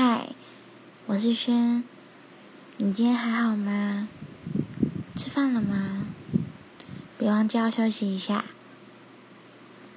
嗨我是轩你今天还好吗？吃饭了吗？别忘记要休息一下。